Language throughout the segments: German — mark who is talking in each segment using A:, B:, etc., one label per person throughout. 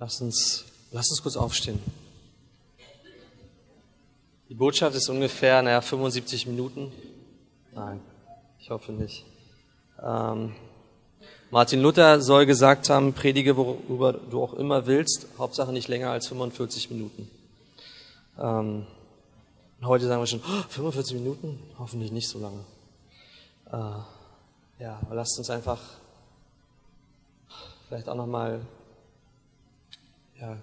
A: Lass uns, lass uns kurz aufstehen. Die Botschaft ist ungefähr, naja, 75 Minuten. Nein, ich hoffe nicht. Ähm, Martin Luther soll gesagt haben, predige, worüber du auch immer willst, Hauptsache nicht länger als 45 Minuten. Ähm, heute sagen wir schon, oh, 45 Minuten? Hoffentlich nicht so lange. Äh, ja, aber lasst uns einfach vielleicht auch nochmal ja,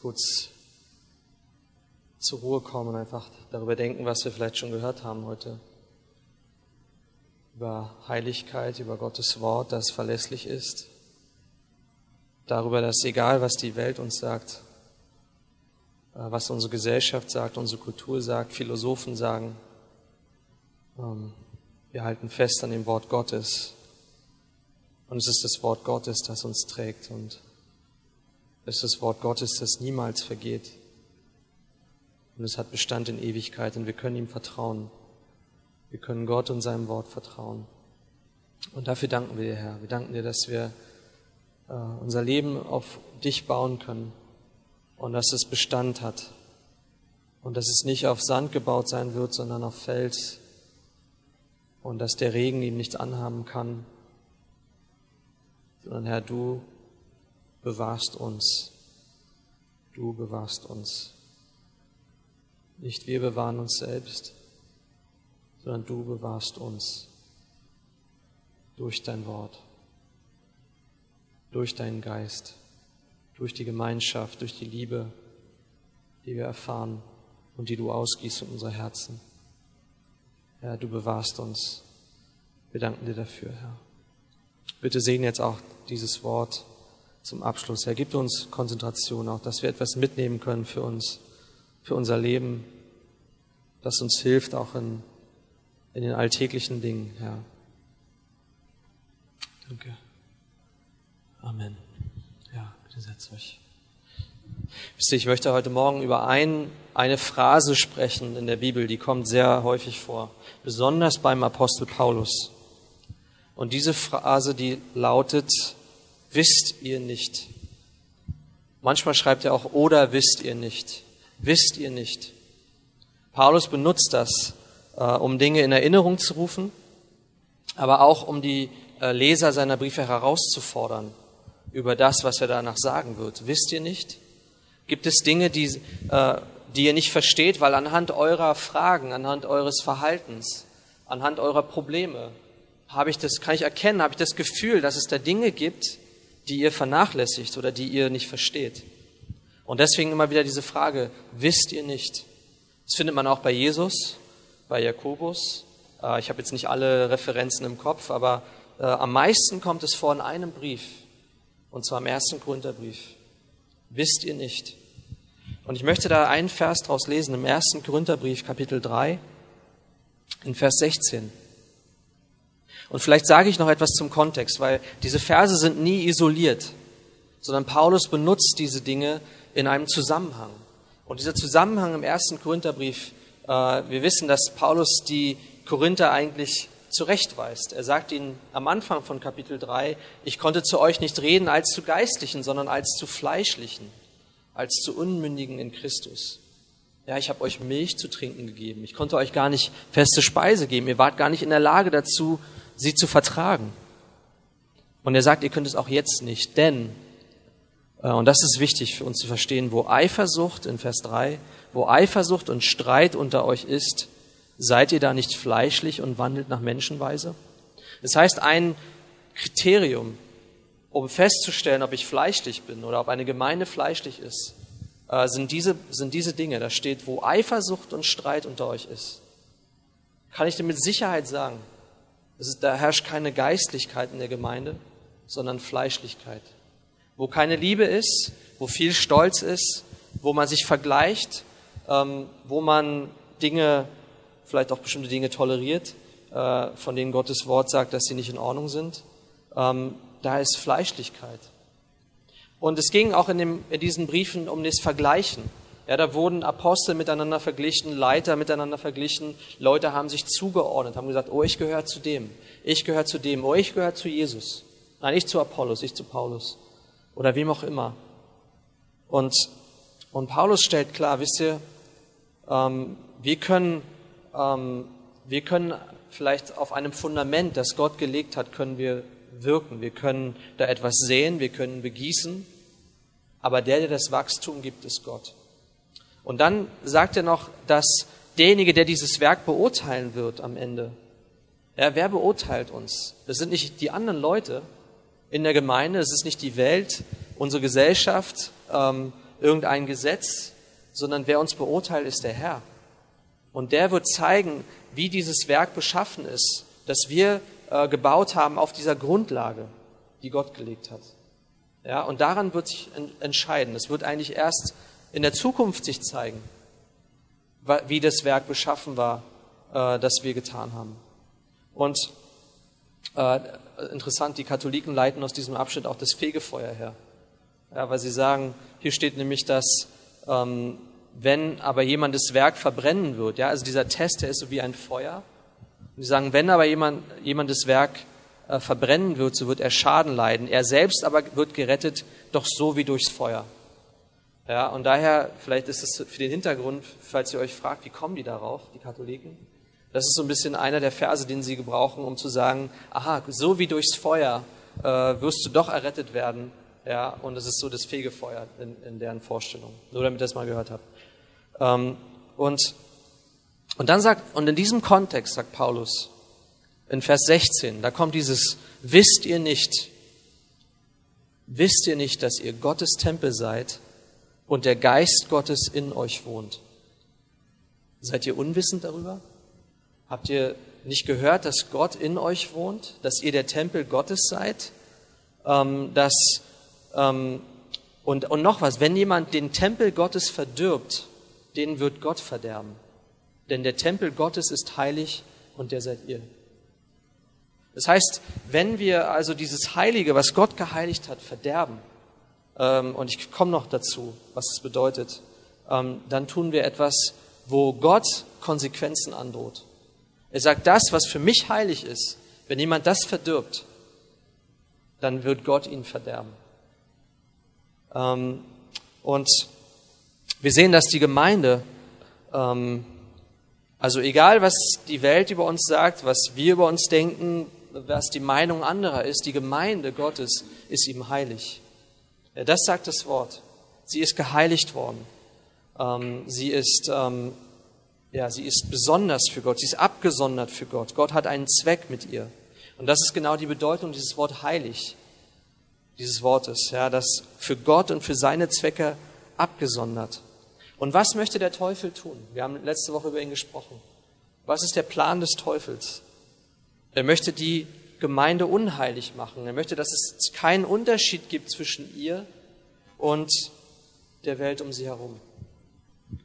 A: kurz zur Ruhe kommen und einfach darüber denken, was wir vielleicht schon gehört haben heute. Über Heiligkeit, über Gottes Wort, das verlässlich ist. Darüber, dass egal, was die Welt uns sagt, äh, was unsere Gesellschaft sagt, unsere Kultur sagt, Philosophen sagen, ähm, wir halten fest an dem Wort Gottes. Und es ist das Wort Gottes, das uns trägt. Und ist das Wort Gottes, das niemals vergeht. Und es hat Bestand in Ewigkeit und wir können ihm vertrauen. Wir können Gott und seinem Wort vertrauen. Und dafür danken wir dir, Herr. Wir danken dir, dass wir äh, unser Leben auf dich bauen können und dass es Bestand hat und dass es nicht auf Sand gebaut sein wird, sondern auf Fels und dass der Regen ihm nichts anhaben kann, sondern Herr, du bewahrst uns. Du bewahrst uns. Nicht wir bewahren uns selbst, sondern du bewahrst uns durch dein Wort, durch deinen Geist, durch die Gemeinschaft, durch die Liebe, die wir erfahren und die du ausgießt in unsere Herzen. Herr, du bewahrst uns. Wir danken dir dafür, Herr. Bitte segne jetzt auch dieses Wort zum Abschluss. Herr, gib uns Konzentration auch, dass wir etwas mitnehmen können für uns, für unser Leben, das uns hilft auch in, in den alltäglichen Dingen, Herr. Danke. Amen. Ja, bitte setzt euch. Wisst ihr, ich möchte heute Morgen über ein, eine Phrase sprechen in der Bibel, die kommt sehr häufig vor, besonders beim Apostel Paulus. Und diese Phrase, die lautet, wisst ihr nicht. Manchmal schreibt er auch, oder wisst ihr nicht. Wisst ihr nicht. Paulus benutzt das, äh, um Dinge in Erinnerung zu rufen, aber auch um die äh, Leser seiner Briefe herauszufordern über das, was er danach sagen wird. Wisst ihr nicht? Gibt es Dinge, die, äh, die ihr nicht versteht, weil anhand eurer Fragen, anhand eures Verhaltens, anhand eurer Probleme, habe ich das, kann ich erkennen, habe ich das Gefühl, dass es da Dinge gibt, die ihr vernachlässigt oder die ihr nicht versteht. Und deswegen immer wieder diese Frage, wisst ihr nicht? Das findet man auch bei Jesus, bei Jakobus. Äh, ich habe jetzt nicht alle Referenzen im Kopf, aber äh, am meisten kommt es vor in einem Brief, und zwar im ersten Korintherbrief. Wisst ihr nicht? Und ich möchte da einen Vers draus lesen, im ersten Korintherbrief, Kapitel 3, in Vers 16. Und vielleicht sage ich noch etwas zum Kontext, weil diese Verse sind nie isoliert, sondern Paulus benutzt diese Dinge in einem Zusammenhang. Und dieser Zusammenhang im ersten Korintherbrief, äh, wir wissen, dass Paulus die Korinther eigentlich zurechtweist. Er sagt ihnen am Anfang von Kapitel 3, ich konnte zu euch nicht reden als zu Geistlichen, sondern als zu Fleischlichen, als zu Unmündigen in Christus. Ja, ich habe euch Milch zu trinken gegeben. Ich konnte euch gar nicht feste Speise geben. Ihr wart gar nicht in der Lage dazu, sie zu vertragen. Und er sagt, ihr könnt es auch jetzt nicht, denn, äh, und das ist wichtig für uns zu verstehen, wo Eifersucht in Vers 3, wo Eifersucht und Streit unter euch ist, seid ihr da nicht fleischlich und wandelt nach Menschenweise? Das heißt, ein Kriterium, um festzustellen, ob ich fleischlich bin oder ob eine Gemeinde fleischlich ist, äh, sind diese, sind diese Dinge. Da steht, wo Eifersucht und Streit unter euch ist. Kann ich dir mit Sicherheit sagen, ist, da herrscht keine Geistlichkeit in der Gemeinde, sondern Fleischlichkeit. Wo keine Liebe ist, wo viel Stolz ist, wo man sich vergleicht, ähm, wo man Dinge, vielleicht auch bestimmte Dinge toleriert, äh, von denen Gottes Wort sagt, dass sie nicht in Ordnung sind, ähm, da ist Fleischlichkeit. Und es ging auch in, dem, in diesen Briefen um das Vergleichen. Ja, da wurden Apostel miteinander verglichen, Leiter miteinander verglichen, Leute haben sich zugeordnet, haben gesagt, oh, ich gehöre zu dem, ich gehöre zu dem, oh, ich gehöre zu Jesus. Nein, ich zu Apollos, ich zu Paulus oder wem auch immer. Und, und Paulus stellt klar, wisst ihr, ähm, wir, können, ähm, wir können vielleicht auf einem Fundament, das Gott gelegt hat, können wir wirken. Wir können da etwas sehen, wir können begießen, aber der, der das Wachstum gibt, ist Gott. Und dann sagt er noch, dass derjenige, der dieses Werk beurteilen wird am Ende, ja, wer beurteilt uns? Das sind nicht die anderen Leute in der Gemeinde, es ist nicht die Welt, unsere Gesellschaft, ähm, irgendein Gesetz, sondern wer uns beurteilt, ist der Herr. Und der wird zeigen, wie dieses Werk beschaffen ist, das wir äh, gebaut haben auf dieser Grundlage, die Gott gelegt hat. Ja, und daran wird sich entscheiden. Es wird eigentlich erst in der Zukunft sich zeigen, wie das Werk beschaffen war, äh, das wir getan haben. Und äh, interessant, die Katholiken leiten aus diesem Abschnitt auch das Fegefeuer her. Ja, weil sie sagen, hier steht nämlich, dass ähm, wenn aber jemand das Werk verbrennen wird, ja, also dieser Test, der ist so wie ein Feuer. Und sie sagen, wenn aber jemand, jemand das Werk äh, verbrennen wird, so wird er Schaden leiden. Er selbst aber wird gerettet, doch so wie durchs Feuer. Ja, und daher, vielleicht ist es für den Hintergrund, falls ihr euch fragt, wie kommen die darauf, die Katholiken? Das ist so ein bisschen einer der Verse, den sie gebrauchen, um zu sagen, aha, so wie durchs Feuer äh, wirst du doch errettet werden. Ja, und es ist so das Fegefeuer in, in deren Vorstellung. Nur damit ihr das mal gehört habt. Ähm, und, und dann sagt, und in diesem Kontext sagt Paulus in Vers 16, da kommt dieses, wisst ihr nicht, wisst ihr nicht, dass ihr Gottes Tempel seid und der Geist Gottes in euch wohnt? Seid ihr unwissend darüber? Habt ihr nicht gehört, dass Gott in euch wohnt, dass ihr der Tempel Gottes seid? Ähm, dass, ähm, und, und noch was, wenn jemand den Tempel Gottes verdirbt, den wird Gott verderben. Denn der Tempel Gottes ist heilig und der seid ihr. Das heißt, wenn wir also dieses Heilige, was Gott geheiligt hat, verderben, ähm, und ich komme noch dazu, was es bedeutet, ähm, dann tun wir etwas, wo Gott Konsequenzen androht. Er sagt, das, was für mich heilig ist, wenn jemand das verdirbt, dann wird Gott ihn verderben. Ähm, und wir sehen, dass die Gemeinde, ähm, also egal was die Welt über uns sagt, was wir über uns denken, was die Meinung anderer ist, die Gemeinde Gottes ist ihm heilig. Ja, das sagt das Wort. Sie ist geheiligt worden. Ähm, sie ist, ähm, ja, sie ist besonders für Gott. Sie ist abgesondert für Gott. Gott hat einen Zweck mit ihr. Und das ist genau die Bedeutung dieses Wort heilig, dieses Wortes, ja, das für Gott und für seine Zwecke abgesondert. Und was möchte der Teufel tun? Wir haben letzte Woche über ihn gesprochen. Was ist der Plan des Teufels? Er möchte die Gemeinde unheilig machen. Er möchte, dass es keinen Unterschied gibt zwischen ihr und der Welt um sie herum.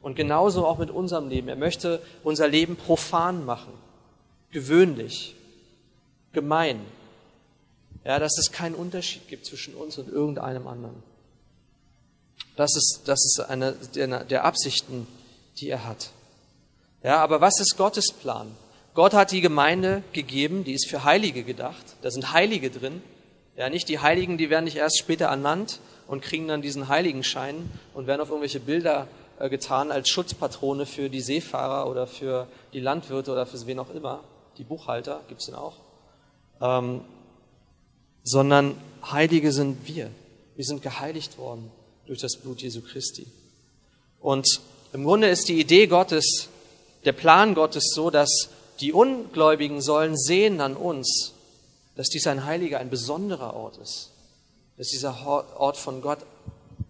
A: Und genauso auch mit unserem Leben. Er möchte unser Leben profan machen, gewöhnlich, gemein. Ja, dass es keinen Unterschied gibt zwischen uns und irgendeinem anderen. Das ist, das ist eine der, der Absichten, die er hat. Ja, aber was ist Gottes Plan? Gott hat die Gemeinde gegeben, die ist für Heilige gedacht. Da sind Heilige drin. Ja, nicht die Heiligen, die werden nicht erst später ernannt und kriegen dann diesen Heiligenschein und werden auf irgendwelche Bilder äh, getan als Schutzpatrone für die Seefahrer oder für die Landwirte oder für wen auch immer. Die Buchhalter gibt's denn auch. Ähm, sondern Heilige sind wir. Wir sind geheiligt worden durch das Blut Jesu Christi. Und im Grunde ist die Idee Gottes, der Plan Gottes so, dass die Ungläubigen sollen sehen an uns, dass dies ein heiliger, ein besonderer Ort ist. Dass dieser Ort von Gott,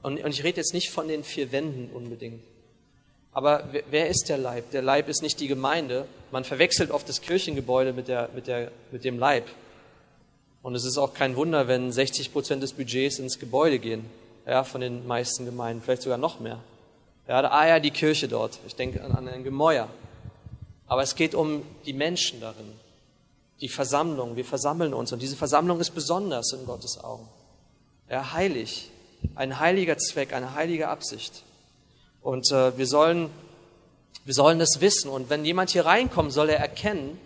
A: und ich rede jetzt nicht von den vier Wänden unbedingt, aber wer ist der Leib? Der Leib ist nicht die Gemeinde. Man verwechselt oft das Kirchengebäude mit, der, mit, der, mit dem Leib. Und es ist auch kein Wunder, wenn 60 Prozent des Budgets ins Gebäude gehen ja, von den meisten Gemeinden, vielleicht sogar noch mehr. Ja, ah ja, die Kirche dort. Ich denke an, an ein Gemäuer. Aber es geht um die Menschen darin, die Versammlung. Wir versammeln uns und diese Versammlung ist besonders in Gottes Augen. Ja, heilig, ein heiliger Zweck, eine heilige Absicht. Und äh, wir sollen, wir sollen das wissen. Und wenn jemand hier reinkommt, soll er erkennen,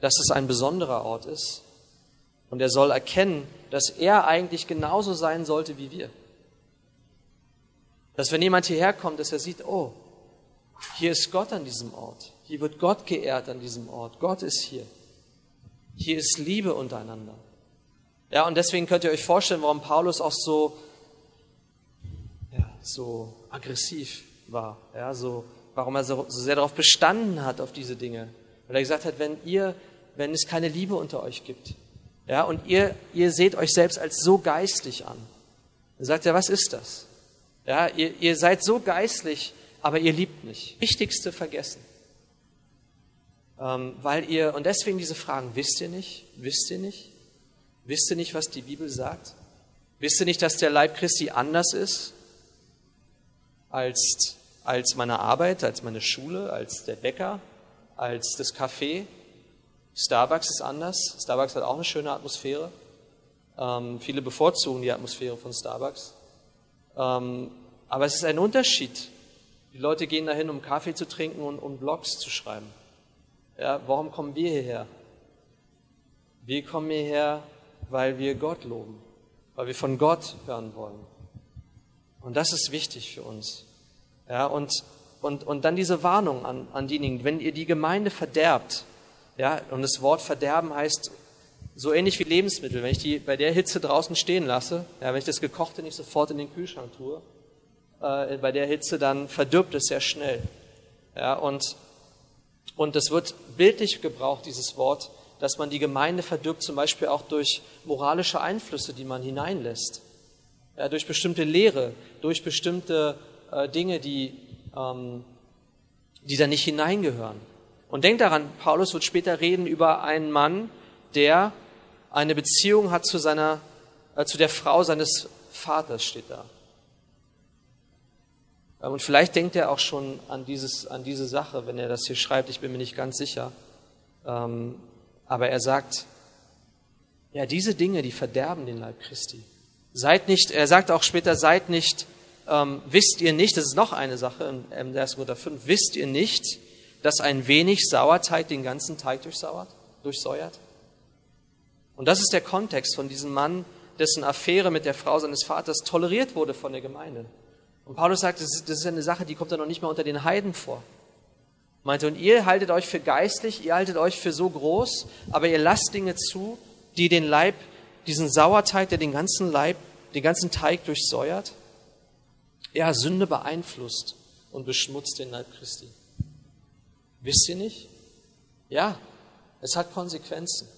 A: dass es ein besonderer Ort ist. Und er soll erkennen, dass er eigentlich genauso sein sollte wie wir. Dass wenn jemand hierher kommt, dass er sieht, oh, hier ist Gott an diesem Ort. Hier wird Gott geehrt an diesem Ort. Gott ist hier. Hier ist Liebe untereinander. Ja, und deswegen könnt ihr euch vorstellen, warum Paulus auch so, ja, so aggressiv war. Ja, so, warum er so, so sehr darauf bestanden hat, auf diese Dinge. Weil er gesagt hat, wenn ihr, wenn es keine Liebe unter euch gibt, ja, und ihr, ihr seht euch selbst als so geistlich an, dann sagt er, was ist das? Ja, ihr, ihr seid so geistlich, aber ihr liebt nicht. Wichtigste vergessen. Ähm, weil ihr, und deswegen diese Fragen, wisst ihr nicht? Wisst ihr nicht? Wisst ihr nicht, was die Bibel sagt? Wisst ihr nicht, dass der Leib Christi anders ist als, als meine Arbeit, als meine Schule, als der Bäcker, als das Café? Starbucks ist anders. Starbucks hat auch eine schöne Atmosphäre. Ähm, viele bevorzugen die Atmosphäre von Starbucks. Ähm, aber es ist ein Unterschied. Die Leute gehen dahin, um Kaffee zu trinken und um Blogs zu schreiben. Ja, warum kommen wir hierher? Wir kommen hierher, weil wir Gott loben, weil wir von Gott hören wollen. Und das ist wichtig für uns. Ja, und, und, und dann diese Warnung an, an diejenigen, wenn ihr die Gemeinde verderbt, ja, und das Wort verderben heißt so ähnlich wie Lebensmittel. Wenn ich die bei der Hitze draußen stehen lasse, ja, wenn ich das Gekochte nicht sofort in den Kühlschrank tue, äh, bei der Hitze, dann verdirbt es sehr schnell. Ja, und, und es wird bildlich gebraucht, dieses Wort, dass man die Gemeinde verdirbt, zum Beispiel auch durch moralische Einflüsse, die man hineinlässt. Ja, durch bestimmte Lehre, durch bestimmte äh, Dinge, die, ähm, die da nicht hineingehören. Und denkt daran, Paulus wird später reden über einen Mann, der eine Beziehung hat zu seiner, äh, zu der Frau seines Vaters, steht da. Ähm, und vielleicht denkt er auch schon an, dieses, an diese Sache, wenn er das hier schreibt, ich bin mir nicht ganz sicher. Ähm, aber er sagt, ja, diese Dinge, die verderben den Leib Christi. Seid nicht, er sagt auch später, seid nicht, ähm, wisst ihr nicht, das ist noch eine Sache im 1. Korinther 5, wisst ihr nicht, dass ein wenig Sauerteig den ganzen Teig durchsauert, durchsäuert? Und das ist der Kontext von diesem Mann, dessen Affäre mit der Frau seines Vaters toleriert wurde von der Gemeinde. Und Paulus sagt, das ist, das ist eine Sache, die kommt ja noch nicht mal unter den Heiden vor. Meinte, und ihr haltet euch für geistlich, ihr haltet euch für so groß, aber ihr lasst Dinge zu, die den Leib, diesen Sauerteig, der den ganzen Leib, den ganzen Teig durchsäuert, ja, Sünde beeinflusst und beschmutzt den Leib Christi. Wisst ihr nicht? Ja, es hat Konsequenzen.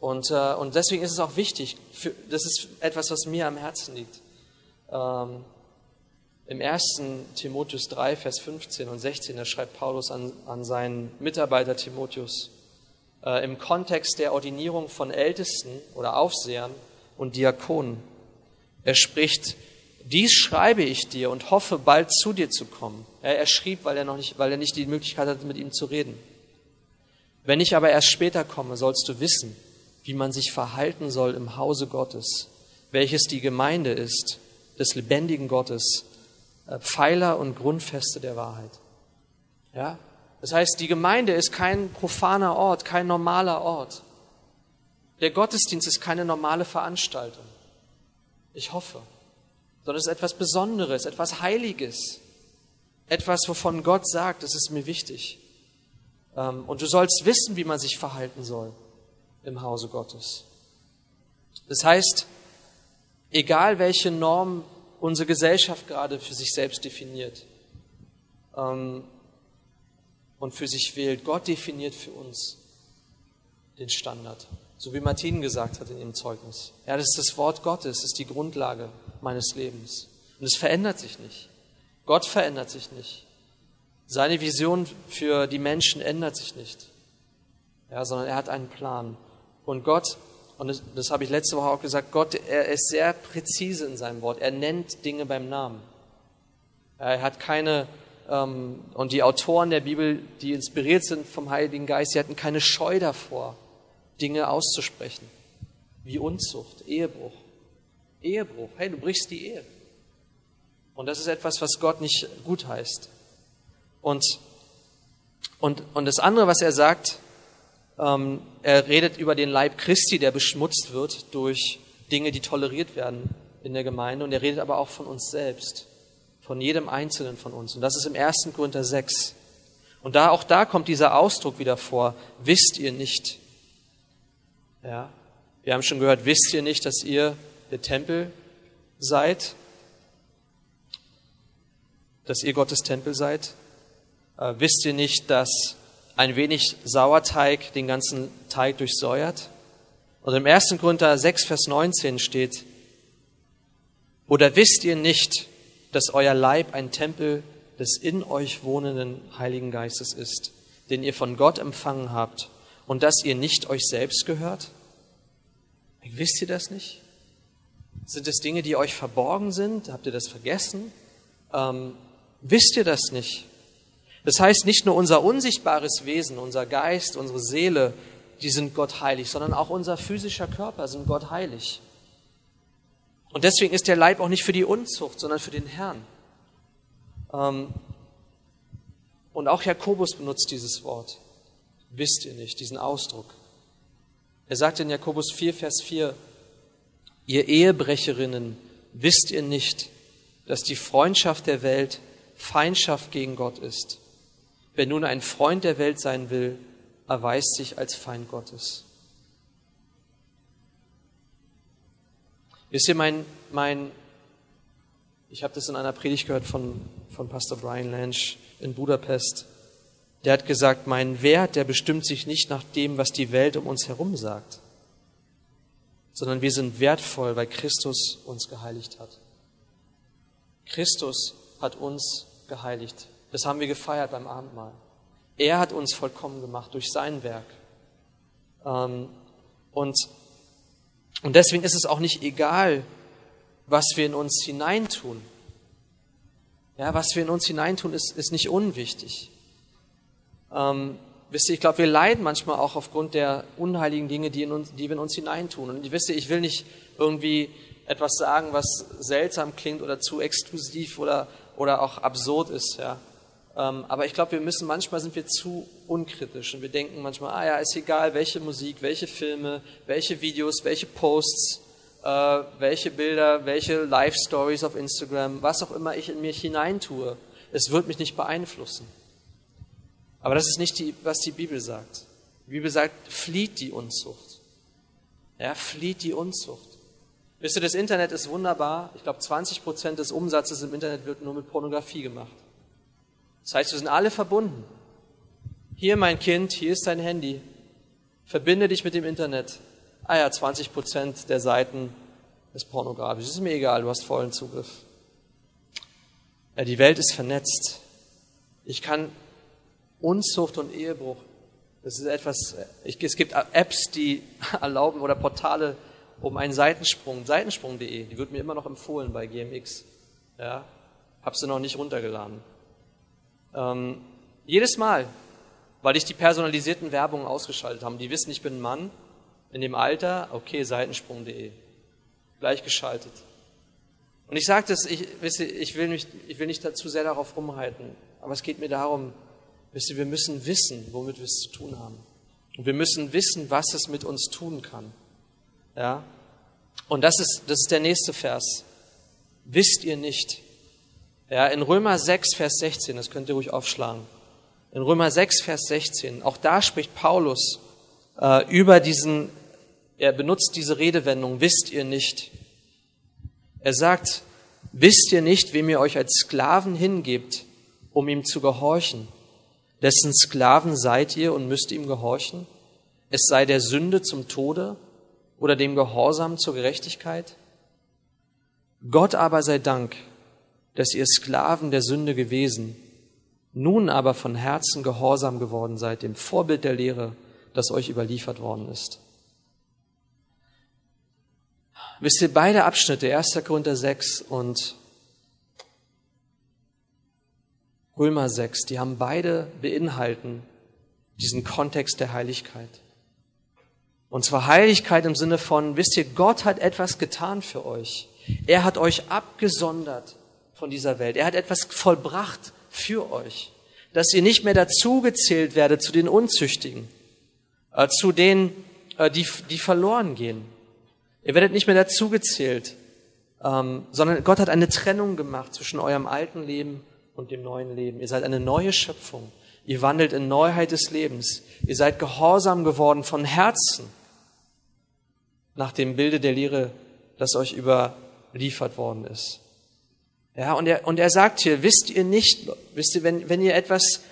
A: Und, äh, und deswegen ist es auch wichtig, für, das ist etwas, was mir am Herzen liegt. Ähm, im 1. Timotheus 3, Vers 15 und 16, da schreibt Paulus an, an seinen Mitarbeiter Timotheus, äh, im Kontext der Ordinierung von Ältesten oder Aufsehern und Diakonen. Er spricht, dies schreibe ich dir und hoffe, bald zu dir zu kommen. Er, er schrieb, weil er, noch nicht, weil er nicht die Möglichkeit hatte, mit ihm zu reden. Wenn ich aber erst später komme, sollst du wissen, wie man sich verhalten soll im Hause Gottes, welches die Gemeinde ist, des lebendigen Gottes, Pfeiler und Grundfeste der Wahrheit. Ja? Das heißt, die Gemeinde ist kein profaner Ort, kein normaler Ort. Der Gottesdienst ist keine normale Veranstaltung. Ich hoffe. Sondern es ist etwas Besonderes, etwas Heiliges. Etwas, wovon Gott sagt, das ist mir wichtig. Ähm, und du sollst wissen, wie man sich verhalten soll im Hause Gottes. Das heißt, egal welche Norm unsere Gesellschaft gerade für sich selbst definiert ähm, und für sich wählt. Gott definiert für uns den Standard. So wie Martin gesagt hat in ihrem Zeugnis. Ja, das ist das Wort Gottes, das ist die Grundlage meines Lebens. Und es verändert sich nicht. Gott verändert sich nicht. Seine Vision für die Menschen ändert sich nicht. Ja, sondern er hat einen Plan. Und Gott und das, das habe ich letzte Woche auch gesagt, Gott, er ist sehr präzise in seinem Wort. Er nennt Dinge beim Namen. Er hat keine, ähm, und die Autoren der Bibel, die inspiriert sind vom Heiligen Geist, sie hatten keine Scheu davor, Dinge auszusprechen. Wie Unzucht, Ehebruch. Ehebruch, hey, du brichst die Ehe. Und das ist etwas, was Gott nicht gut heißt. Und, und, und das andere, was er sagt, ähm, er redet über den Leib Christi, der beschmutzt wird durch Dinge, die toleriert werden in der Gemeinde und er redet aber auch von uns selbst, von jedem Einzelnen von uns. Und das ist im 1. Korinther 6. Und da, auch da kommt dieser Ausdruck wieder vor. Wisst ihr nicht? Ja. Wir haben schon gehört, wisst ihr nicht, dass ihr der Tempel seid? Dass ihr Gottes Tempel seid? Äh, wisst ihr nicht, dass ein wenig Sauerteig den ganzen Teig durchsäuert? Und im 1. Korinther 6, Vers 19 steht, oder wisst ihr nicht, dass euer Leib ein Tempel des in euch wohnenden Heiligen Geistes ist, den ihr von Gott empfangen habt und dass ihr nicht euch selbst gehört? Wisst ihr das nicht? Sind es Dinge, die euch verborgen sind? Habt ihr das vergessen? Ähm, wisst ihr das nicht? Das heißt, nicht nur unser unsichtbares Wesen, unser Geist, unsere Seele, die sind Gott heilig, sondern auch unser physischer Körper sind Gott heilig. Und deswegen ist der Leib auch nicht für die Unzucht, sondern für den Herrn. Ähm, und auch Jakobus benutzt dieses Wort. Wisst ihr nicht, diesen Ausdruck. Er sagt in Jakobus 4, Vers 4, ihr Ehebrecherinnen, wisst ihr nicht, dass die Freundschaft der Welt Feindschaft gegen Gott ist. Wer nun ein Freund der Welt sein will, erweist sich als Feind Gottes. Wisst ihr, mein, mein ich habe das in einer Predigt gehört von, von Pastor Brian Lange in Budapest. Der hat gesagt, mein Wert, der bestimmt sich nicht nach dem, was die Welt um uns herum sagt, sondern wir sind wertvoll, weil Christus uns geheiligt hat. Christus hat uns geheiligt. Das haben wir gefeiert beim Abendmahl. Er hat uns vollkommen gemacht durch sein Werk. Ähm, und, und deswegen ist es auch nicht egal, was wir in uns hineintun. Ja, was wir in uns hineintun, ist, ist nicht unwichtig. Ähm, wisst ihr, ich glaube, wir leiden manchmal auch aufgrund der unheiligen Dinge, die, in uns, die wir in uns hineintun. Und wisst ihr, ich will nicht irgendwie etwas sagen, was seltsam klingt oder zu exklusiv oder, oder auch absurd ist. Ja. Ähm, aber ich glaube, wir müssen, manchmal sind wir zu unkritisch und wir denken manchmal, ah ja, ist egal, welche Musik, welche Filme, welche Videos, welche Posts, äh, welche Bilder, welche Live-Stories auf Instagram, was auch immer ich in mich hineintue. Es wird mich nicht beeinflussen. Aber das ist nicht, die, was die Bibel sagt. Die Bibel sagt, flieht die Unzucht. Ja, flieht die Unzucht. Wisst ihr, das Internet ist wunderbar. Ich glaube, 20 Prozent des Umsatzes im Internet wird nur mit Pornografie gemacht. Das heißt, wir sind alle verbunden. Hier, mein Kind, hier ist dein Handy. Verbinde dich mit dem Internet ah ja, 20 Prozent der Seiten ist pornografisch. ist mir egal, du hast vollen Zugriff. Ja, die Welt ist vernetzt. Ich kann Unzucht und Ehebruch, das ist etwas, ich, es gibt Apps, die erlauben oder Portale um einen Seitensprung, seitensprung.de, die wird mir immer noch empfohlen bei GMX. Ja, hab sie noch nicht runtergeladen. Ähm, jedes Mal, weil ich die personalisierten Werbungen ausgeschaltet habe. Die wissen, ich bin ein Mann, in dem Alter, okay, Seitensprung.de, gleichgeschaltet. Und ich sage das, ich, wisst ihr, ich, will nicht, ich will nicht dazu sehr darauf rumreiten, aber es geht mir darum, wisst ihr, wir müssen wissen, womit wir es zu tun haben. Und wir müssen wissen, was es mit uns tun kann. Ja? Und das ist, das ist der nächste Vers. Wisst ihr nicht? Ja, in Römer 6, Vers 16, das könnt ihr ruhig aufschlagen. In Römer 6, Vers 16, auch da spricht Paulus äh, über diesen, er benutzt diese Redewendung, wisst ihr nicht. Er sagt, wisst ihr nicht, wem ihr euch als Sklaven hingebt, um ihm zu gehorchen? Dessen Sklaven seid ihr und müsst ihm gehorchen? Es sei der Sünde zum Tode oder dem Gehorsam zur Gerechtigkeit? Gott aber sei Dank, dass ihr Sklaven der Sünde gewesen, nun aber von Herzen gehorsam geworden seid, dem Vorbild der Lehre, das euch überliefert worden ist. Wisst ihr, beide Abschnitte, 1. Korinther 6 und Römer 6, die haben beide beinhalten diesen Kontext der Heiligkeit. Und zwar Heiligkeit im Sinne von, wisst ihr, Gott hat etwas getan für euch. Er hat euch abgesondert von dieser Welt. Er hat etwas vollbracht für euch, dass ihr nicht mehr dazugezählt werdet zu den Unzüchtigen, äh, zu denen, äh, die, die verloren gehen. Ihr werdet nicht mehr dazugezählt. ähm, sondern Gott hat eine Trennung gemacht zwischen eurem alten Leben und dem neuen Leben. Ihr seid eine neue Schöpfung. Ihr wandelt in Neuheit des Lebens. Ihr seid gehorsam geworden von Herzen nach dem Bilde der Lehre, das euch überliefert worden ist. Ja, und er, und er sagt hier, wisst ihr nicht, wisst ihr, wenn, wenn ihr etwas,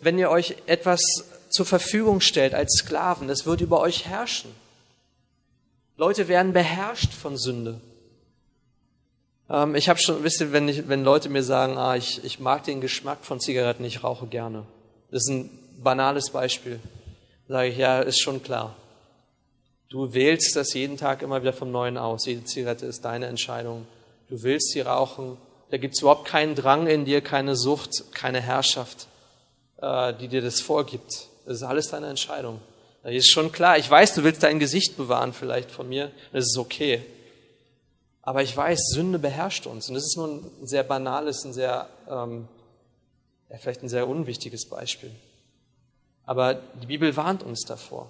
A: wenn ihr euch etwas zur Verfügung stellt als Sklaven, das wird über euch herrschen. Leute werden beherrscht von Sünde. Ähm, ich habe schon, wisst ihr, wenn, ich, wenn Leute mir sagen, ah, ich, ich mag den Geschmack von Zigaretten, ich rauche gerne. Das ist ein banales Beispiel. Sage ich, ja, ist schon klar. Du wählst das jeden Tag immer wieder vom Neuen aus. Jede Zigarette ist deine Entscheidung. Du willst sie rauchen. Da gibt es überhaupt keinen Drang in dir, keine Sucht, keine Herrschaft, äh, die dir das vorgibt. Das ist alles deine Entscheidung. Das ist schon klar. Ich weiß, du willst dein Gesicht bewahren vielleicht von mir. Das ist okay. Aber ich weiß, Sünde beherrscht uns. Und das ist nur ein sehr banales, ein sehr, ähm, ja, vielleicht ein sehr unwichtiges Beispiel. Aber die Bibel warnt uns davor.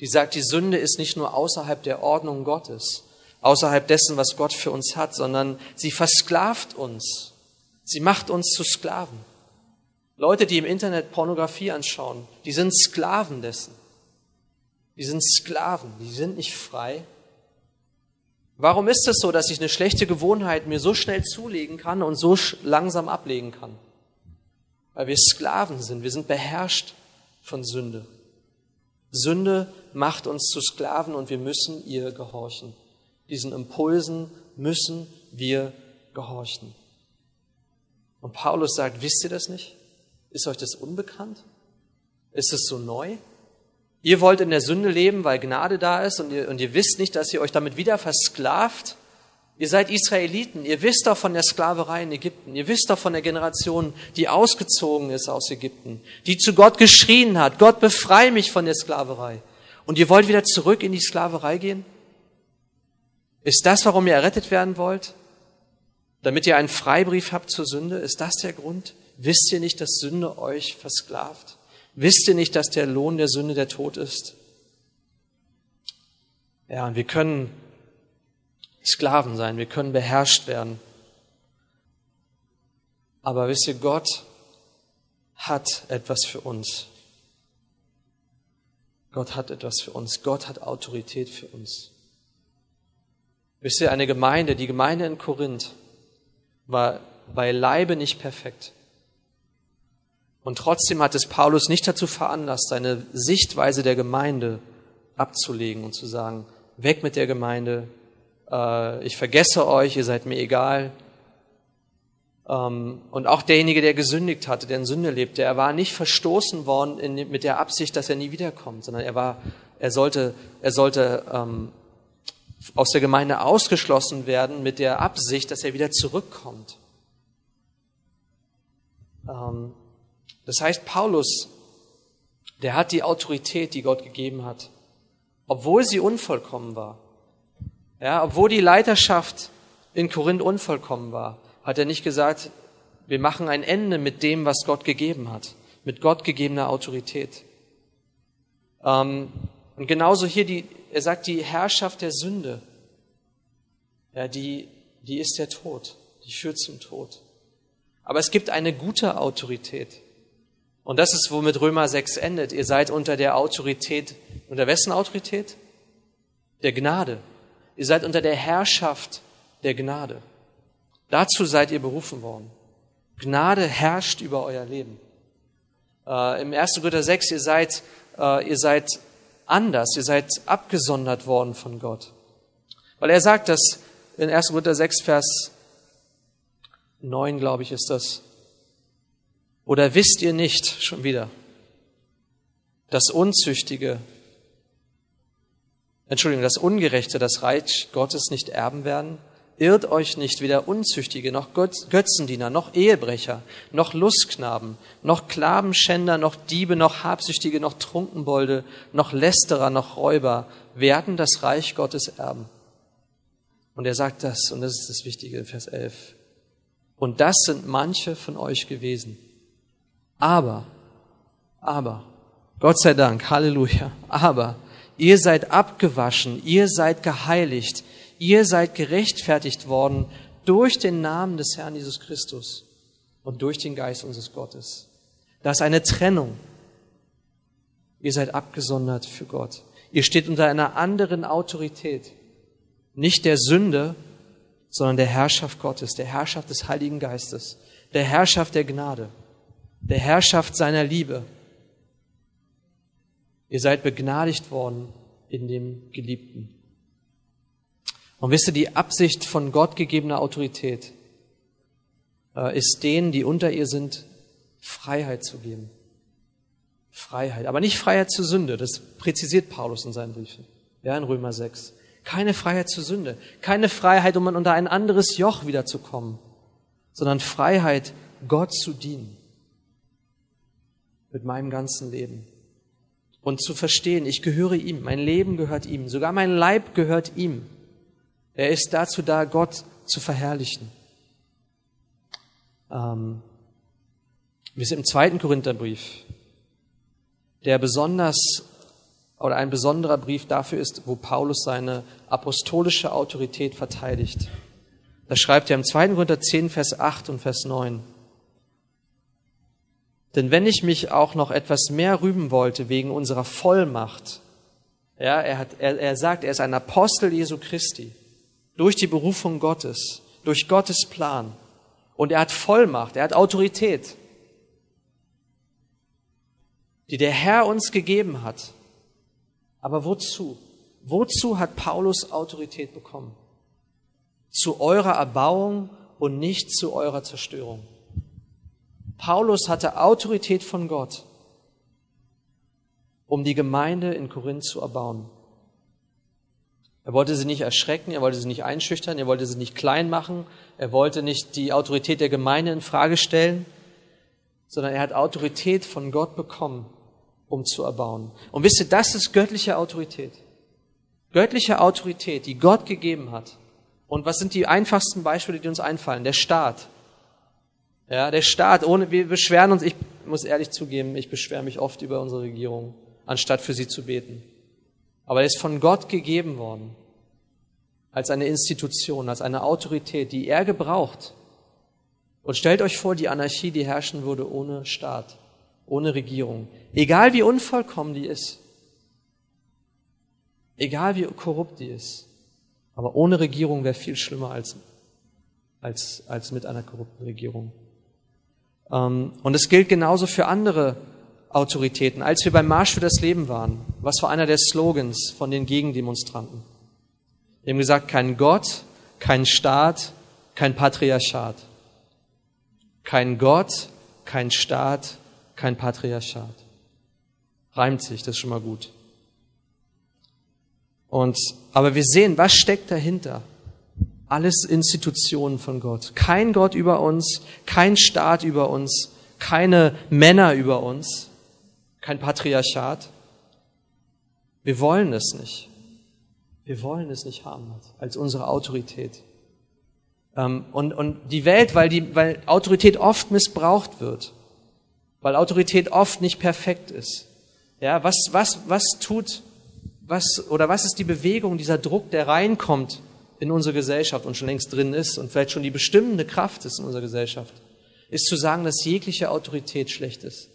A: Die sagt, die Sünde ist nicht nur außerhalb der Ordnung Gottes, außerhalb dessen, was Gott für uns hat, sondern sie versklavt uns. Sie macht uns zu Sklaven. Leute, die im Internet Pornografie anschauen, die sind Sklaven dessen. Die sind Sklaven, die sind nicht frei. Warum ist es so, dass ich eine schlechte Gewohnheit mir so schnell zulegen kann und so langsam ablegen kann? Weil wir Sklaven sind, wir sind beherrscht von Sünde. Sünde macht uns zu Sklaven und wir müssen ihr gehorchen. Diesen Impulsen müssen wir gehorchen. Und Paulus sagt, wisst ihr das nicht? Ist euch das unbekannt? Ist es so neu? Ihr wollt in der Sünde leben, weil Gnade da ist und ihr, und ihr wisst nicht, dass ihr euch damit wieder versklavt? Ihr seid Israeliten, ihr wisst doch von der Sklaverei in Ägypten, ihr wisst doch von der Generation, die ausgezogen ist aus Ägypten, die zu Gott geschrien hat, Gott befreie mich von der Sklaverei. Und ihr wollt wieder zurück in die Sklaverei gehen? Ist das, warum ihr errettet werden wollt? Damit ihr einen Freibrief habt zur Sünde? Ist das der Grund? Wisst ihr nicht, dass Sünde euch versklavt? Wisst ihr nicht, dass der Lohn der Sünde der Tod ist? Ja, und wir können Sklaven sein, wir können beherrscht werden. Aber wisst ihr, Gott hat etwas für uns. Gott hat etwas für uns. Gott hat Autorität für uns. Wisst ihr, eine Gemeinde, die Gemeinde in Korinth war beileibe nicht perfekt. Und trotzdem hat es Paulus nicht dazu veranlasst, seine Sichtweise der Gemeinde abzulegen und zu sagen, weg mit der Gemeinde, äh, ich vergesse euch, ihr seid mir egal. Ähm, und auch derjenige, der gesündigt hatte, der in Sünde lebte, er war nicht verstoßen worden mit der Absicht, dass er nie wiederkommt, sondern er war, er sollte, er sollte ähm, aus der Gemeinde ausgeschlossen werden mit der Absicht, dass er wieder zurückkommt. Ähm, das heißt, Paulus, der hat die Autorität, die Gott gegeben hat, obwohl sie unvollkommen war. Ja, obwohl die Leiterschaft in Korinth unvollkommen war, hat er nicht gesagt, wir machen ein Ende mit dem, was Gott gegeben hat, mit Gott gegebener Autorität. Ähm, und genauso hier die, er sagt, die Herrschaft der Sünde, ja, die, die ist der Tod, die führt zum Tod. Aber es gibt eine gute Autorität. Und das ist, womit Römer 6 endet. Ihr seid unter der Autorität, unter wessen Autorität? Der Gnade. Ihr seid unter der Herrschaft der Gnade. Dazu seid ihr berufen worden. Gnade herrscht über euer Leben. Äh, Im 1. Korinther 6, ihr seid, äh, ihr seid anders, ihr seid abgesondert worden von Gott. Weil er sagt das in 1. Korinther 6, Vers 9, glaube ich, ist das. Oder wisst ihr nicht, schon wieder, das Unzüchtige, Entschuldigung, das Ungerechte, das Reich Gottes nicht erben werden? Irrt euch nicht weder Unzüchtige, noch Götzendiener, noch Ehebrecher, noch Lustknaben, noch Klabenschänder, noch Diebe, noch Habsüchtige, noch Trunkenbolde, noch Lästerer, noch Räuber werden das Reich Gottes erben. Und er sagt das, und das ist das Wichtige in Vers 11. Und das sind manche von euch gewesen. Aber, aber, Gott sei Dank, Halleluja, aber ihr seid abgewaschen, ihr seid geheiligt, Ihr seid gerechtfertigt worden durch den Namen des Herrn Jesus Christus und durch den Geist unseres Gottes. Das ist eine Trennung. Ihr seid abgesondert für Gott. Ihr steht unter einer anderen Autorität. Nicht der Sünde, sondern der Herrschaft Gottes, der Herrschaft des Heiligen Geistes, der Herrschaft der Gnade, der Herrschaft seiner Liebe. Ihr seid begnadigt worden in dem Geliebten. Und wisst ihr, die Absicht von Gott gegebener Autorität äh, ist denen, die unter ihr sind, Freiheit zu geben. Freiheit. Aber nicht Freiheit zur Sünde. Das präzisiert Paulus in seinen Briefen. Ja, in Römer 6. Keine Freiheit zur Sünde. Keine Freiheit, um unter ein anderes Joch wiederzukommen. Sondern Freiheit, Gott zu dienen. Mit meinem ganzen Leben. Und zu verstehen, ich gehöre ihm. Mein Leben gehört ihm. Sogar mein Leib gehört ihm. Er ist dazu da, Gott zu verherrlichen. Ähm, wir sind im zweiten Korintherbrief, der besonders oder ein besonderer Brief dafür ist, wo Paulus seine apostolische Autorität verteidigt. Da schreibt er im 2. Korinther 10, Vers 8 und Vers 9. Denn wenn ich mich auch noch etwas mehr rühmen wollte wegen unserer Vollmacht, ja, er, hat, er, er sagt, er ist ein Apostel Jesu Christi, durch die Berufung Gottes, durch Gottes Plan. Und er hat Vollmacht, er hat Autorität, die der Herr uns gegeben hat. Aber wozu? Wozu hat Paulus Autorität bekommen? Zu eurer Erbauung und nicht zu eurer Zerstörung. Paulus hatte Autorität von Gott, um die Gemeinde in Korinth zu erbauen. Er wollte sie nicht erschrecken, er wollte sie nicht einschüchtern, er wollte sie nicht klein machen, er wollte nicht die Autorität der Gemeinde in Frage stellen, sondern er hat Autorität von Gott bekommen, um zu erbauen. Und wisst ihr, das ist göttliche Autorität. Göttliche Autorität, die Gott gegeben hat. Und was sind die einfachsten Beispiele, die uns einfallen? Der Staat. Ja, der Staat, ohne, wir beschweren uns, ich muss ehrlich zugeben, ich beschwere mich oft über unsere Regierung, anstatt für sie zu beten. Aber er ist von Gott gegeben worden als eine Institution, als eine Autorität, die er gebraucht. Und stellt euch vor, die Anarchie, die herrschen würde ohne Staat, ohne Regierung, egal wie unvollkommen die ist, egal wie korrupt die ist. Aber ohne Regierung wäre viel schlimmer als, als, als mit einer korrupten Regierung. Ähm, und es gilt genauso für andere Autoritäten. Als wir beim Marsch für das Leben waren, was war einer der Slogans von den Gegendemonstranten? Wir haben gesagt, kein Gott, kein Staat, kein Patriarchat. Kein Gott, kein Staat, kein Patriarchat. Reimt sich, das ist schon mal gut. Und, aber wir sehen, was steckt dahinter? Alles Institutionen von Gott. Kein Gott über uns, kein Staat über uns, keine Männer über uns, kein Patriarchat. Wir wollen es nicht. Wir wollen es nicht haben als unsere Autorität. Ähm, und, und die Welt, weil, die, weil Autorität oft missbraucht wird, weil Autorität oft nicht perfekt ist. Ja, was, was, was tut, was, oder was ist die Bewegung, dieser Druck, der reinkommt in unsere Gesellschaft und schon längst drin ist und vielleicht schon die bestimmende Kraft ist in unserer Gesellschaft, ist zu sagen, dass jegliche Autorität schlecht ist.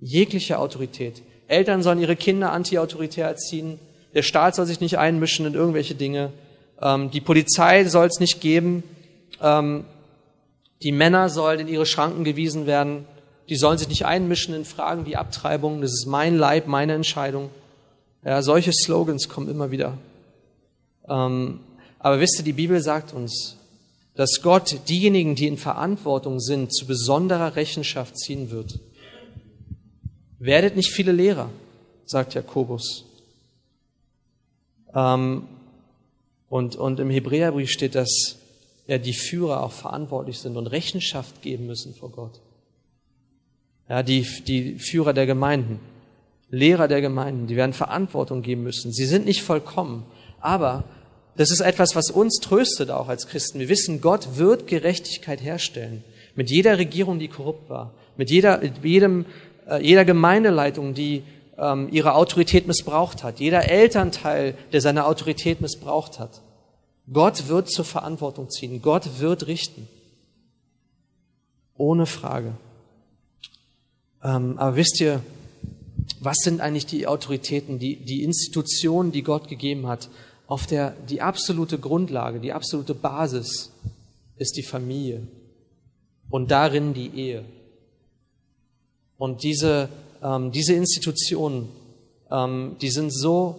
A: Jegliche Autorität. Eltern sollen ihre Kinder anti-autoritär erziehen. Der Staat soll sich nicht einmischen in irgendwelche Dinge. Ähm, die Polizei soll es nicht geben. Ähm, die Männer sollen in ihre Schranken gewiesen werden. Die sollen sich nicht einmischen in Fragen wie Abtreibung. Das ist mein Leib, meine Entscheidung. Ja, solche Slogans kommen immer wieder. Ähm, aber wisst ihr, die Bibel sagt uns, dass Gott diejenigen, die in Verantwortung sind, zu besonderer Rechenschaft ziehen wird. Werdet nicht viele Lehrer, sagt Jakobus. Ähm, und, und im Hebräerbrief steht, dass ja, die Führer auch verantwortlich sind und Rechenschaft geben müssen vor Gott. Ja, die, die Führer der Gemeinden, Lehrer der Gemeinden, die werden Verantwortung geben müssen. Sie sind nicht vollkommen, aber das ist etwas, was uns tröstet auch als Christen. Wir wissen, Gott wird Gerechtigkeit herstellen. Mit jeder Regierung, die korrupt war, mit jeder, jedem äh, jeder Gemeindeleitung, die ähm, ihre Autorität missbraucht hat, jeder Elternteil, der seine Autorität missbraucht hat. Gott wird zur Verantwortung ziehen. Gott wird richten. Ohne Frage. Ähm, aber wisst ihr, was sind eigentlich die Autoritäten, die, die Institutionen, die Gott gegeben hat? Auf der, die absolute Grundlage, die absolute Basis ist die Familie und darin die Ehe. Und diese, ähm, diese Institutionen, ähm, die sind so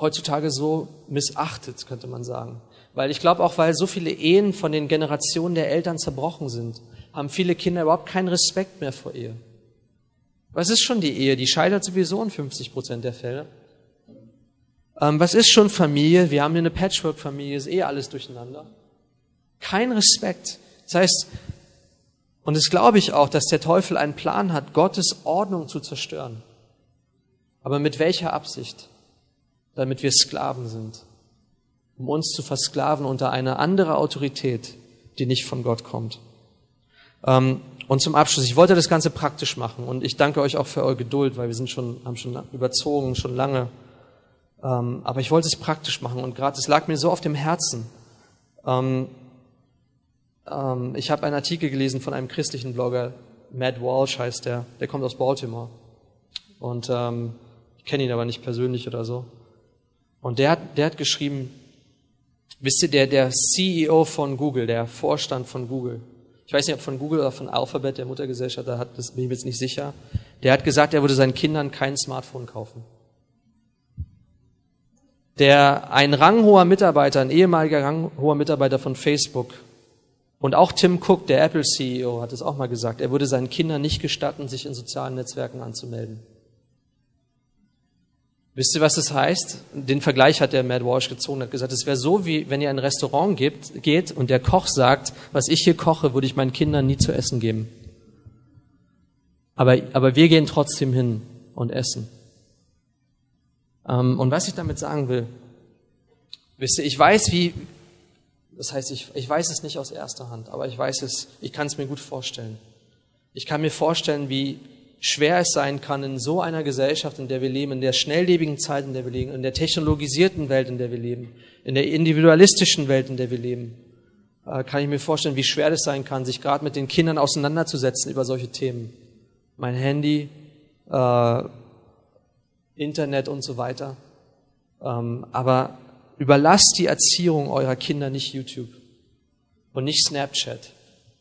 A: heutzutage so missachtet, könnte man sagen. Weil ich glaube auch, weil so viele Ehen von den Generationen der Eltern zerbrochen sind, haben viele Kinder überhaupt keinen Respekt mehr vor Ehe. Was ist schon die Ehe? Die scheitert sowieso in 50 Prozent der Fälle. Ähm, was ist schon Familie? Wir haben hier eine Patchwork-Familie, ist eh alles durcheinander. Kein Respekt. Das heißt, und das glaube ich auch, dass der Teufel einen Plan hat, Gottes Ordnung zu zerstören. Aber mit welcher Absicht? Damit wir Sklaven sind. Um uns zu versklaven unter eine andere Autorität, die nicht von Gott kommt. Ähm, und zum Abschluss, ich wollte das Ganze praktisch machen und ich danke euch auch für eure Geduld, weil wir sind schon, haben schon überzogen, schon lange. Ähm, aber ich wollte es praktisch machen und gerade, es lag mir so auf dem Herzen. Ähm, ich habe einen Artikel gelesen von einem christlichen Blogger, Matt Walsh heißt der, der kommt aus Baltimore. Und ähm, ich kenne ihn aber nicht persönlich oder so. Und der hat, der hat geschrieben, wisst ihr, der, der CEO von Google, der Vorstand von Google, ich weiß nicht, ob von Google oder von Alphabet, der Muttergesellschaft, da hat, das bin ich mir jetzt nicht sicher, der hat gesagt, er würde seinen Kindern kein Smartphone kaufen. Der, ein ranghoher Mitarbeiter, ein ehemaliger ranghoher Mitarbeiter von Facebook, und auch Tim Cook, der Apple CEO, hat es auch mal gesagt, er würde seinen Kindern nicht gestatten, sich in sozialen Netzwerken anzumelden. Wisst ihr, was das heißt? Den Vergleich hat der Matt Walsh gezogen, hat gesagt, es wäre so, wie wenn ihr in ein Restaurant geht, geht und der Koch sagt, was ich hier koche, würde ich meinen Kindern nie zu essen geben. Aber, aber wir gehen trotzdem hin und essen. Ähm, und was ich damit sagen will, wisst ihr, ich weiß, wie, das heißt, ich, ich weiß es nicht aus erster Hand, aber ich weiß es, ich kann es mir gut vorstellen. Ich kann mir vorstellen, wie schwer es sein kann in so einer Gesellschaft, in der wir leben, in der schnelllebigen Zeit, in der wir leben, in der technologisierten Welt, in der wir leben, in der individualistischen Welt, in der wir leben, äh, kann ich mir vorstellen, wie schwer es sein kann, sich gerade mit den Kindern auseinanderzusetzen über solche Themen. Mein Handy, äh, Internet und so weiter. Ähm, aber Überlasst die Erziehung eurer Kinder nicht YouTube und nicht Snapchat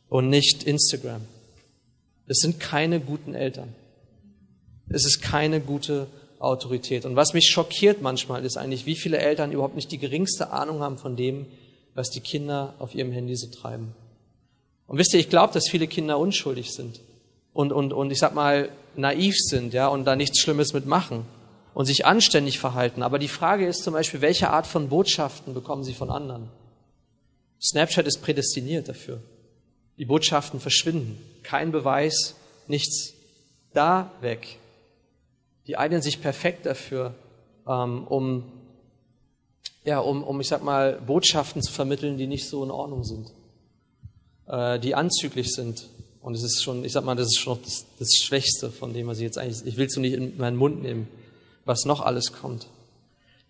A: und nicht Instagram. Es sind keine guten Eltern. Es ist keine gute Autorität. Und was mich schockiert manchmal ist eigentlich, wie viele Eltern überhaupt nicht die geringste Ahnung haben von dem, was die Kinder auf ihrem Handy so treiben. Und wisst ihr, ich glaube, dass viele Kinder unschuldig sind und, und, und ich sag mal naiv sind, ja, und da nichts Schlimmes mitmachen und sich anständig verhalten. Aber die Frage ist zum Beispiel, welche Art von Botschaften bekommen sie von anderen? Snapchat ist prädestiniert dafür. Die Botschaften verschwinden. Kein Beweis, nichts. Da weg. Die eignen sich perfekt dafür, ähm, um, ja, um, um, ich sag mal, Botschaften zu vermitteln, die nicht so in Ordnung sind, äh, die anzüglich sind. Und es ist schon, ich sag mal, das ist schon das, das Schwächste von dem, was ich jetzt eigentlich, ich will es so nicht in meinen Mund nehmen was noch alles kommt.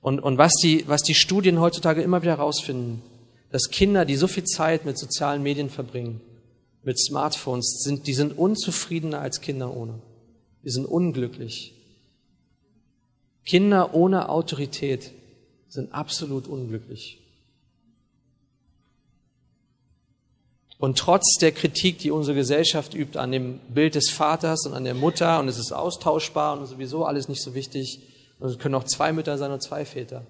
A: Und, und was, die, was die Studien heutzutage immer wieder herausfinden, dass Kinder, die so viel Zeit mit sozialen Medien verbringen, mit Smartphones, sind, die sind unzufriedener als Kinder ohne. Die sind unglücklich. Kinder ohne Autorität sind absolut unglücklich. Und trotz der Kritik, die unsere Gesellschaft übt an dem Bild des Vaters und an der Mutter, und es ist austauschbar und sowieso alles nicht so wichtig, und es können auch zwei Mütter sein und zwei Väter.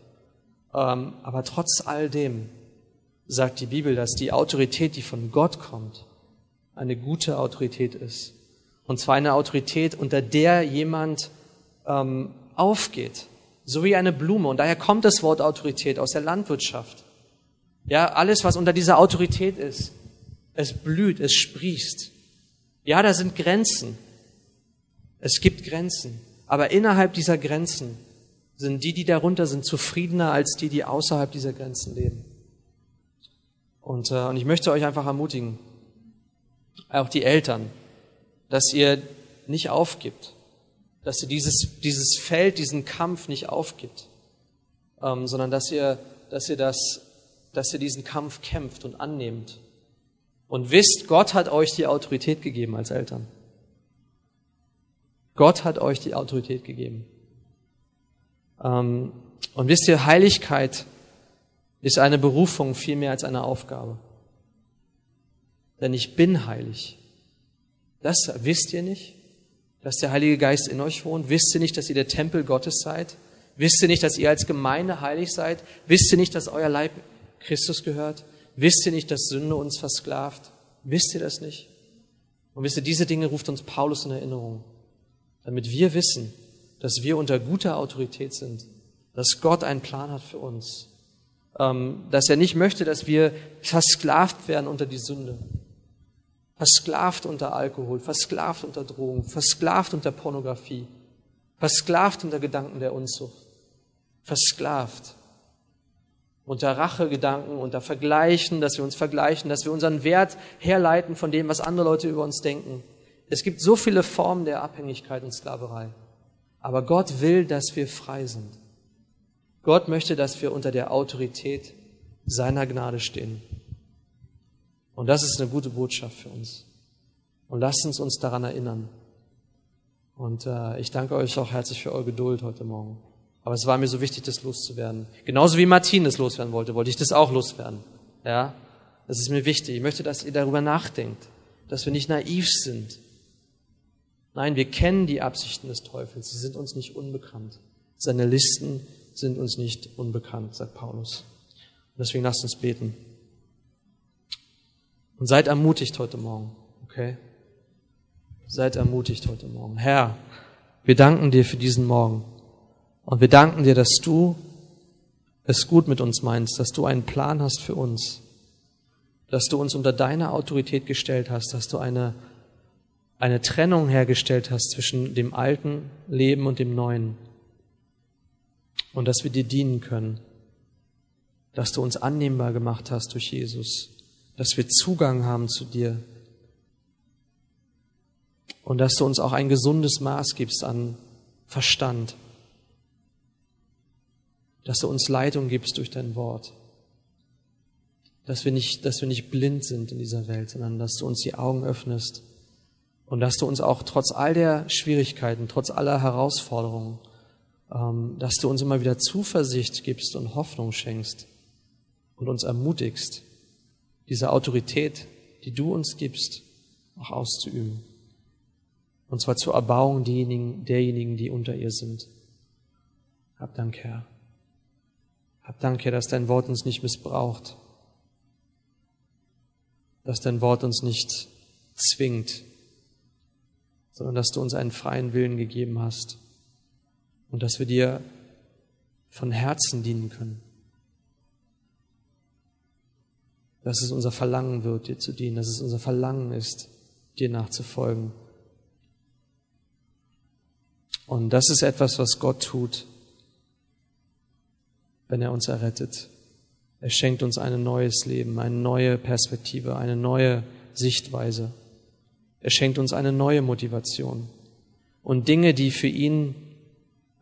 A: Ähm, aber trotz all dem sagt die Bibel, dass die Autorität, die von Gott kommt, eine gute Autorität ist. Und zwar eine Autorität, unter der jemand ähm, aufgeht, so wie eine Blume. Und daher kommt das Wort Autorität aus der Landwirtschaft. Ja, alles, was unter dieser Autorität ist, es blüht, es sprießt. Ja, da sind Grenzen. Es gibt Grenzen. Aber innerhalb dieser Grenzen sind die, die darunter sind, zufriedener als die, die außerhalb dieser Grenzen leben. Und, äh, und ich möchte euch einfach ermutigen, auch die Eltern, dass ihr nicht aufgibt, dass ihr dieses, dieses Feld, diesen Kampf nicht aufgibt, ähm, sondern dass ihr, dass ihr das dass ihr diesen Kampf kämpft und annehmt. Und wisst, Gott hat euch die Autorität gegeben als Eltern. Gott hat euch die Autorität gegeben. Ähm, und wisst ihr, Heiligkeit ist eine Berufung viel mehr als eine Aufgabe. Denn ich bin heilig. Das wisst ihr nicht, dass der Heilige Geist in euch wohnt? Wisst ihr nicht, dass ihr der Tempel Gottes seid? Wisst ihr nicht, dass ihr als Gemeinde heilig seid? Wisst ihr nicht, dass euer Leib Christus gehört? Wisst ihr nicht, dass Sünde uns versklavt? Wisst ihr das nicht? Und wisst ihr, diese Dinge ruft uns Paulus in Erinnerung, damit wir wissen, dass wir unter guter Autorität sind, dass Gott einen Plan hat für uns, ähm, dass er nicht möchte, dass wir versklavt werden unter die Sünde, versklavt unter Alkohol, versklavt unter Drogen, versklavt unter Pornografie, versklavt unter Gedanken der Unzucht, versklavt unter Rachegedanken, unter Vergleichen, dass wir uns vergleichen, dass wir unseren Wert herleiten von dem, was andere Leute über uns denken. Es gibt so viele Formen der Abhängigkeit und Sklaverei. Aber Gott will, dass wir frei sind. Gott möchte, dass wir unter der Autorität seiner Gnade stehen. Und das ist eine gute Botschaft für uns. Und lasst uns uns daran erinnern. Und äh, ich danke euch auch herzlich für eure Geduld heute Morgen. Aber es war mir so wichtig, das loszuwerden. Genauso wie Martin das loswerden wollte, wollte ich das auch loswerden. Ja, das ist mir wichtig. Ich möchte, dass ihr darüber nachdenkt, dass wir nicht naiv sind. Nein, wir kennen die Absichten des Teufels. Sie sind uns nicht unbekannt. Seine Listen sind uns nicht unbekannt, sagt Paulus. Und deswegen lasst uns beten. Und seid ermutigt heute Morgen, okay? Seid ermutigt heute Morgen. Herr, wir danken dir für diesen Morgen. Und wir danken dir, dass du es gut mit uns meinst, dass du einen Plan hast für uns, dass du uns unter deine Autorität gestellt hast, dass du eine, eine Trennung hergestellt hast zwischen dem alten Leben und dem neuen. Und dass wir dir dienen können, dass du uns annehmbar gemacht hast durch Jesus, dass wir Zugang haben zu dir. Und dass du uns auch ein gesundes Maß gibst an Verstand. Dass du uns Leitung gibst durch dein Wort. Dass wir nicht, dass wir nicht blind sind in dieser Welt, sondern dass du uns die Augen öffnest und dass du uns auch trotz all der Schwierigkeiten, trotz aller Herausforderungen, ähm, dass du uns immer wieder Zuversicht gibst und Hoffnung schenkst und uns ermutigst, diese Autorität, die du uns gibst, auch auszuüben. Und zwar zur Erbauung derjenigen, derjenigen die unter ihr sind. Hab Dank, Herr. Hab Dank, Herr, dass dein Wort uns nicht missbraucht, dass dein Wort uns nicht zwingt, sondern dass du uns einen freien Willen gegeben hast und dass wir dir von Herzen dienen können. Dass es unser Verlangen wird, dir zu dienen, dass es unser Verlangen ist, dir nachzufolgen. Und das ist etwas, was Gott tut wenn er uns errettet. Er schenkt uns ein neues Leben, eine neue Perspektive, eine neue Sichtweise. Er schenkt uns eine neue Motivation. Und Dinge, die für ihn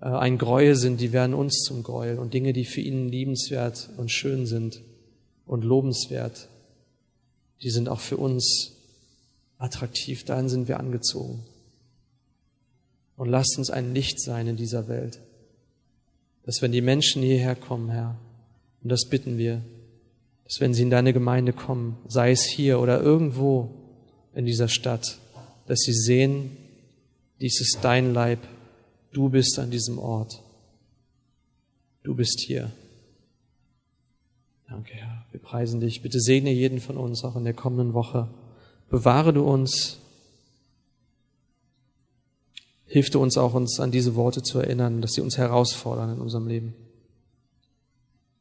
A: äh, ein Gräuel sind, die werden uns zum Gräuel. Und Dinge, die für ihn liebenswert und schön sind und lobenswert, die sind auch für uns attraktiv. Dahin sind wir angezogen. Und lasst uns ein Licht sein in dieser Welt dass wenn die Menschen hierher kommen, Herr, und das bitten wir, dass wenn sie in deine Gemeinde kommen, sei es hier oder irgendwo in dieser Stadt, dass sie sehen, dies ist dein Leib, du bist an diesem Ort, du bist hier. Danke, Herr. Wir preisen dich. Bitte segne jeden von uns auch in der kommenden Woche. Bewahre du uns Hilf du uns auch, uns an diese Worte zu erinnern, dass sie uns herausfordern in unserem Leben.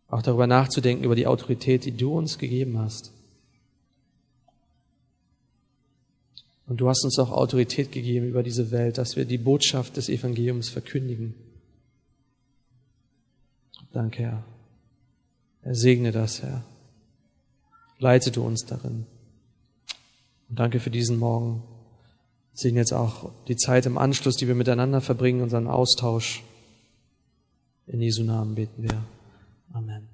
A: Auch darüber nachzudenken, über die Autorität, die du uns gegeben hast. Und du hast uns auch Autorität gegeben über diese Welt, dass wir die Botschaft des Evangeliums verkündigen. Danke, Herr. Er segne das, Herr. Leite du uns darin. Und danke für diesen Morgen sehen jetzt auch die Zeit im Anschluss, die wir miteinander verbringen, unseren Austausch. In Jesu Namen beten wir. Amen.